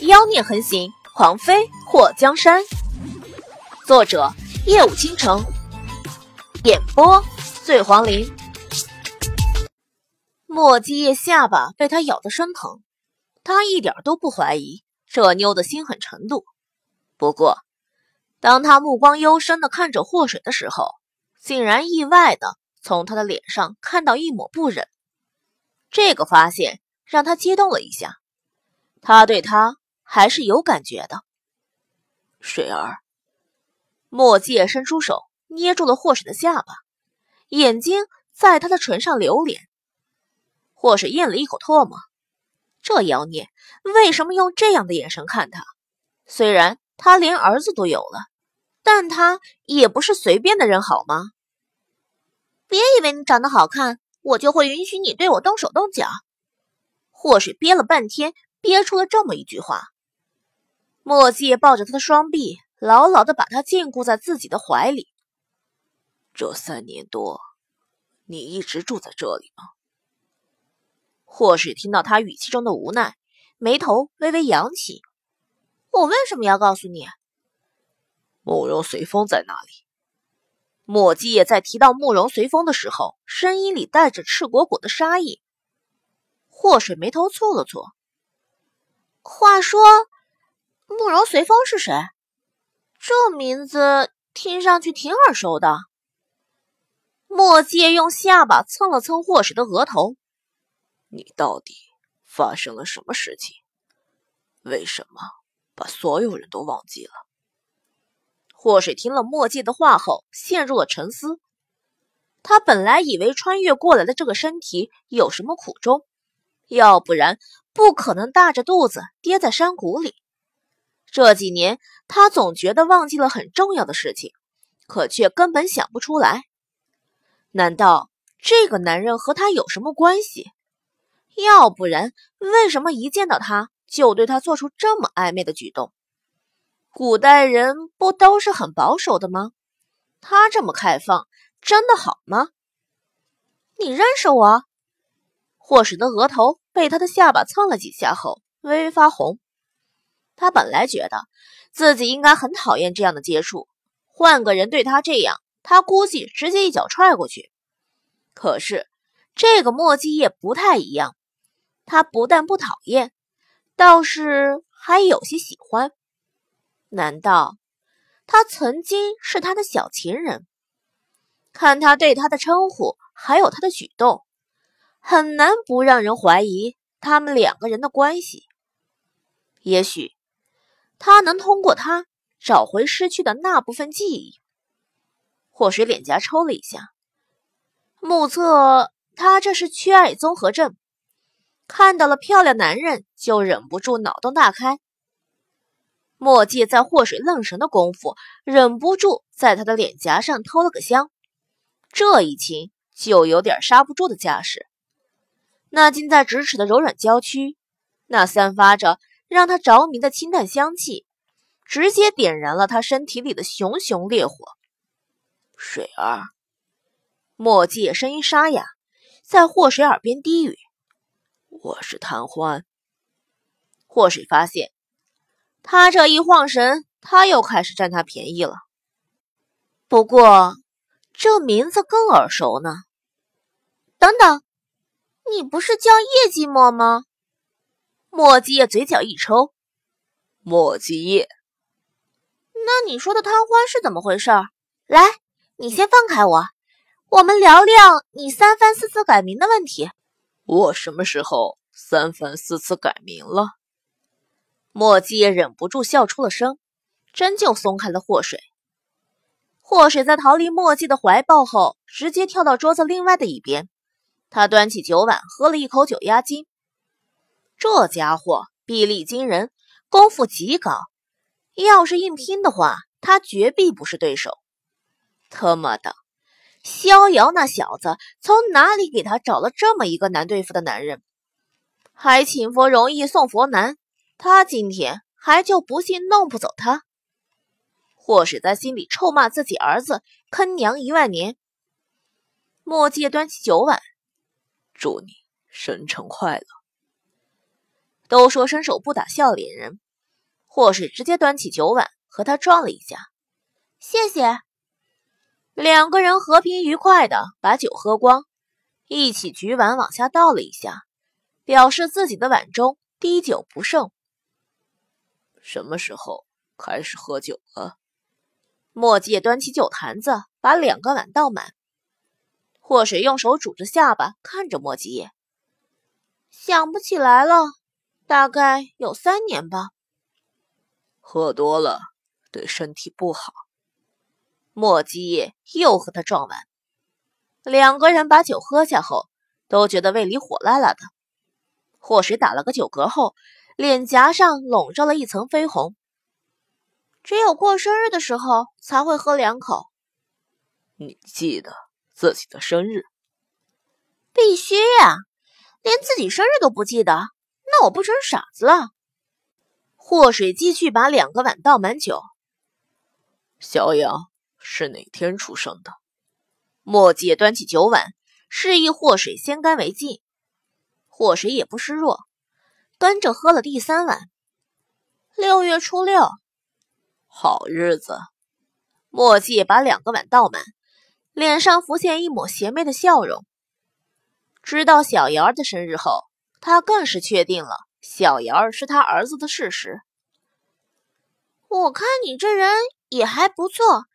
妖孽横行，狂妃祸江山。作者：夜舞倾城，演播：醉黄林。莫基叶下巴被他咬得生疼，他一点都不怀疑这妞的心狠程度。不过，当他目光幽深的看着祸水的时候，竟然意外的从他的脸上看到一抹不忍。这个发现让他激动了一下，他对他。还是有感觉的，水儿。墨界伸出手捏住了霍水的下巴，眼睛在他的唇上流连。霍水咽了一口唾沫，这妖孽为什么用这样的眼神看他？虽然他连儿子都有了，但他也不是随便的人，好吗？别以为你长得好看，我就会允许你对我动手动脚。霍水憋了半天，憋出了这么一句话。墨迹抱着他的双臂，牢牢的把他禁锢在自己的怀里。这三年多，你一直住在这里吗？或是听到他语气中的无奈，眉头微微扬起。我为什么要告诉你？慕容随风在哪里？墨迹也在提到慕容随风的时候，声音里带着赤果果的杀意。祸水眉头蹙了蹙。话说。慕容随风是谁？这名字听上去挺耳熟的。墨界用下巴蹭了蹭霍水的额头。你到底发生了什么事情？为什么把所有人都忘记了？霍水听了墨界的话后，陷入了沉思。他本来以为穿越过来的这个身体有什么苦衷，要不然不可能大着肚子跌在山谷里。这几年，他总觉得忘记了很重要的事情，可却根本想不出来。难道这个男人和他有什么关系？要不然，为什么一见到他就对他做出这么暧昧的举动？古代人不都是很保守的吗？他这么开放，真的好吗？你认识我？霍水的额头被他的下巴蹭了几下后，微微发红。他本来觉得自己应该很讨厌这样的接触，换个人对他这样，他估计直接一脚踹过去。可是这个墨迹叶不太一样，他不但不讨厌，倒是还有些喜欢。难道他曾经是他的小情人？看他对他的称呼，还有他的举动，很难不让人怀疑他们两个人的关系。也许。他能通过他找回失去的那部分记忆。或水脸颊抽了一下，目测他这是缺爱综合症，看到了漂亮男人就忍不住脑洞大开。墨迹在祸水愣神的功夫，忍不住在他的脸颊上偷了个香，这一亲就有点刹不住的架势。那近在咫尺的柔软娇躯，那散发着。让他着迷的清淡香气，直接点燃了他身体里的熊熊烈火。水儿，墨迹声音沙哑，在祸水耳边低语：“我是谭欢。”祸水发现他这一晃神，他又开始占他便宜了。不过这名字更耳熟呢。等等，你不是叫叶寂寞吗？墨迹叶嘴角一抽，墨迹叶，那你说的贪欢是怎么回事？来，你先放开我，我们聊聊你三番四次改名的问题。我什么时候三番四次改名了？墨迹叶忍不住笑出了声，真就松开了祸水。祸水在逃离墨迹的怀抱后，直接跳到桌子另外的一边，他端起酒碗喝了一口酒压惊。这家伙臂力惊人，功夫极高，要是硬拼的话，他绝壁不是对手。他妈的，逍遥那小子从哪里给他找了这么一个难对付的男人？还请佛容易送佛难，他今天还就不信弄不走他。或是在心里臭骂自己儿子坑娘一万年。墨界端起酒碗，祝你生辰快乐。都说伸手不打笑脸人，祸水直接端起酒碗和他撞了一下，谢谢。两个人和平愉快的把酒喝光，一起举碗往下倒了一下，表示自己的碗中滴酒不剩。什么时候开始喝酒了？墨迹端起酒坛子，把两个碗倒满。霍水用手拄着下巴，看着墨迹叶，想不起来了，大概有三年吧。喝多了对身体不好。墨迹叶又和他撞完，两个人把酒喝下后，都觉得胃里火辣辣的。祸水打了个酒嗝后，脸颊上笼罩了一层绯红。只有过生日的时候才会喝两口。你记得自己的生日？必须呀！连自己生日都不记得，那我不成傻子了？祸水继续把两个碗倒满酒。小杨是哪天出生的？墨迹端起酒碗，示意祸水先干为敬。祸水也不示弱，端着喝了第三碗。六月初六。好日子，墨迹把两个碗倒满，脸上浮现一抹邪魅的笑容。知道小瑶儿的生日后，他更是确定了小瑶儿是他儿子的事实。我看你这人也还不错，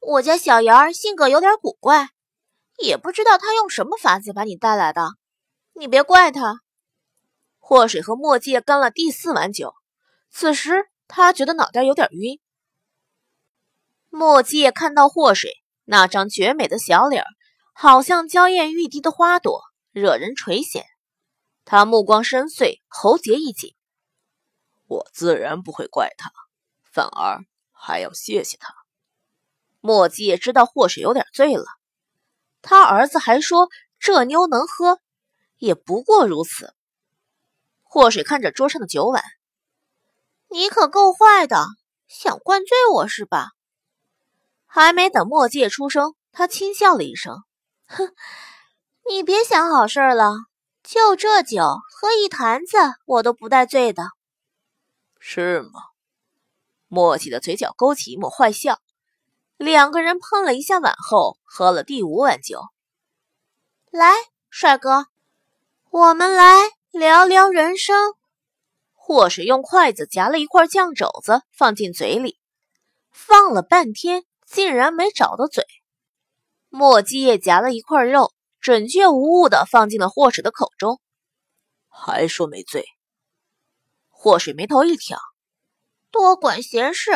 我家小瑶儿性格有点古怪，也不知道他用什么法子把你带来的，你别怪他。祸水和墨迹干了第四碗酒，此时他觉得脑袋有点晕。墨迹看到祸水那张绝美的小脸，好像娇艳欲滴的花朵，惹人垂涎。他目光深邃，喉结一紧。我自然不会怪他，反而还要谢谢他。墨迹也知道祸水有点醉了，他儿子还说这妞能喝，也不过如此。祸水看着桌上的酒碗，你可够坏的，想灌醉我是吧？还没等墨迹出声，他轻笑了一声：“哼，你别想好事了，就这酒喝一坛子，我都不带醉的。”是吗？墨迹的嘴角勾起一抹坏笑。两个人碰了一下碗后，喝了第五碗酒。来，帅哥，我们来聊聊人生。霍水用筷子夹了一块酱肘子放进嘴里，放了半天。竟然没找到嘴，墨迹也夹了一块肉，准确无误的放进了霍水的口中。还说没醉？霍水眉头一挑，多管闲事。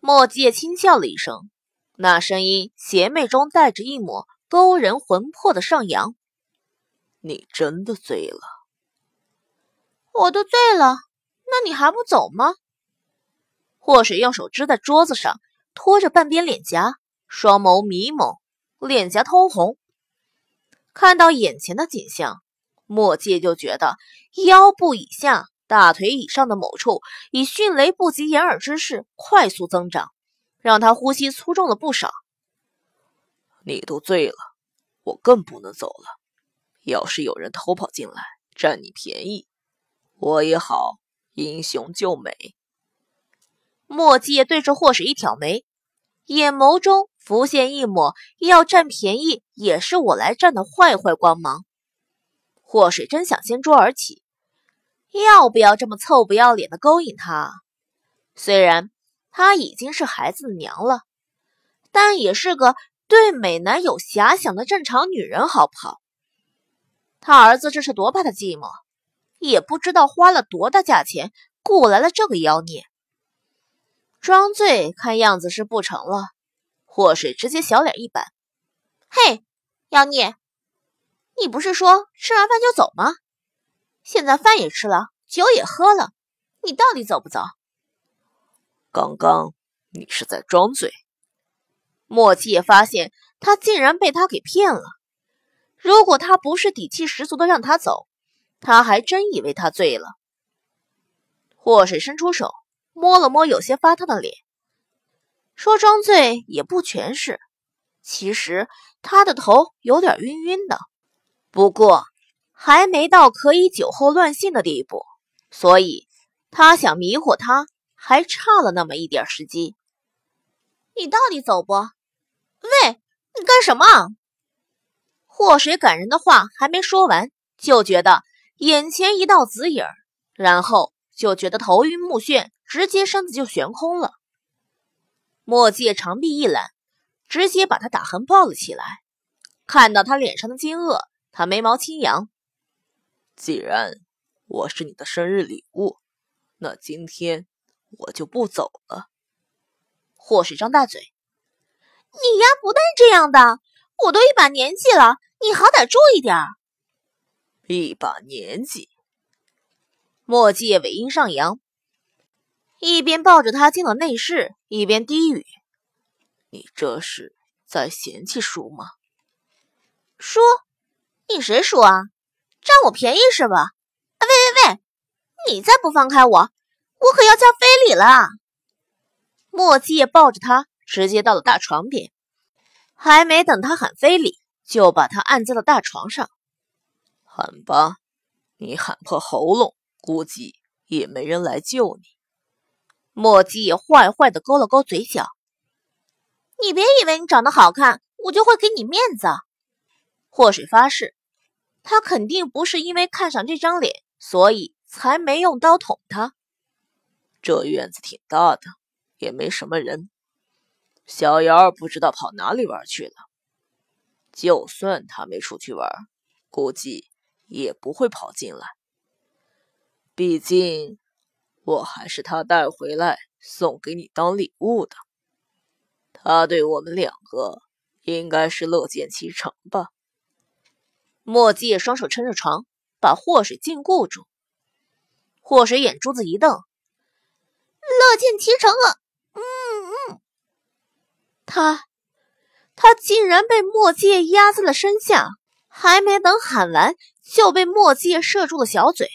墨迹轻笑了一声，那声音邪魅中带着一抹勾人魂魄的上扬。你真的醉了？我都醉了，那你还不走吗？霍水用手支在桌子上。托着半边脸颊，双眸迷蒙，脸颊通红。看到眼前的景象，墨界就觉得腰部以下、大腿以上的某处以迅雷不及掩耳之势快速增长，让他呼吸粗重了不少。你都醉了，我更不能走了。要是有人偷跑进来占你便宜，我也好英雄救美。墨迹对着祸水一挑眉，眼眸中浮现一抹要占便宜也是我来占的坏坏光芒。祸水真想掀桌而起，要不要这么臭不要脸的勾引他？虽然她已经是孩子的娘了，但也是个对美男有遐想的正常女人，好不好？他儿子这是多怕他寂寞，也不知道花了多大价钱雇来了这个妖孽。装醉看样子是不成了，祸水直接小脸一板：“嘿，妖孽，你不是说吃完饭就走吗？现在饭也吃了，酒也喝了，你到底走不走？”刚刚你是在装醉，莫七也发现他竟然被他给骗了。如果他不是底气十足的让他走，他还真以为他醉了。祸水伸出手。摸了摸有些发烫的脸，说：“装醉也不全是，其实他的头有点晕晕的，不过还没到可以酒后乱性的地步，所以他想迷惑他，还差了那么一点时机。你到底走不？喂，你干什么？祸水感人的话还没说完，就觉得眼前一道紫影，然后就觉得头晕目眩，直接身子就悬空了。墨界长臂一揽，直接把他打横抱了起来。看到他脸上的惊愕，他眉毛轻扬。既然我是你的生日礼物，那今天我就不走了。祸水张大嘴：“你呀，不带这样的！我都一把年纪了，你好歹注意点儿一把年纪，墨界尾音上扬，一边抱着他进了内室，一边低语：“你这是在嫌弃叔吗？”叔，你谁叔啊？占我便宜是吧？喂喂喂，你再不放开我，我可要叫非礼了！墨迹抱着他，直接到了大床边，还没等他喊非礼，就把他按在了大床上。喊吧，你喊破喉咙，估计也没人来救你。墨迹坏坏的勾了勾嘴角，你别以为你长得好看，我就会给你面子。祸水发誓。他肯定不是因为看上这张脸，所以才没用刀捅他。这院子挺大的，也没什么人。小姚不知道跑哪里玩去了。就算他没出去玩，估计也不会跑进来。毕竟我还是他带回来送给你当礼物的。他对我们两个应该是乐见其成吧。墨迹双手撑着床，把祸水禁锢住。祸水眼珠子一瞪：“乐见其成啊！”嗯嗯，他他竟然被墨界压在了身下，还没等喊完，就被墨界射住了小嘴。